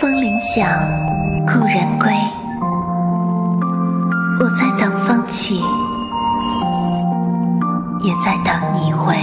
风铃响故人归。我在等风起也在等你回。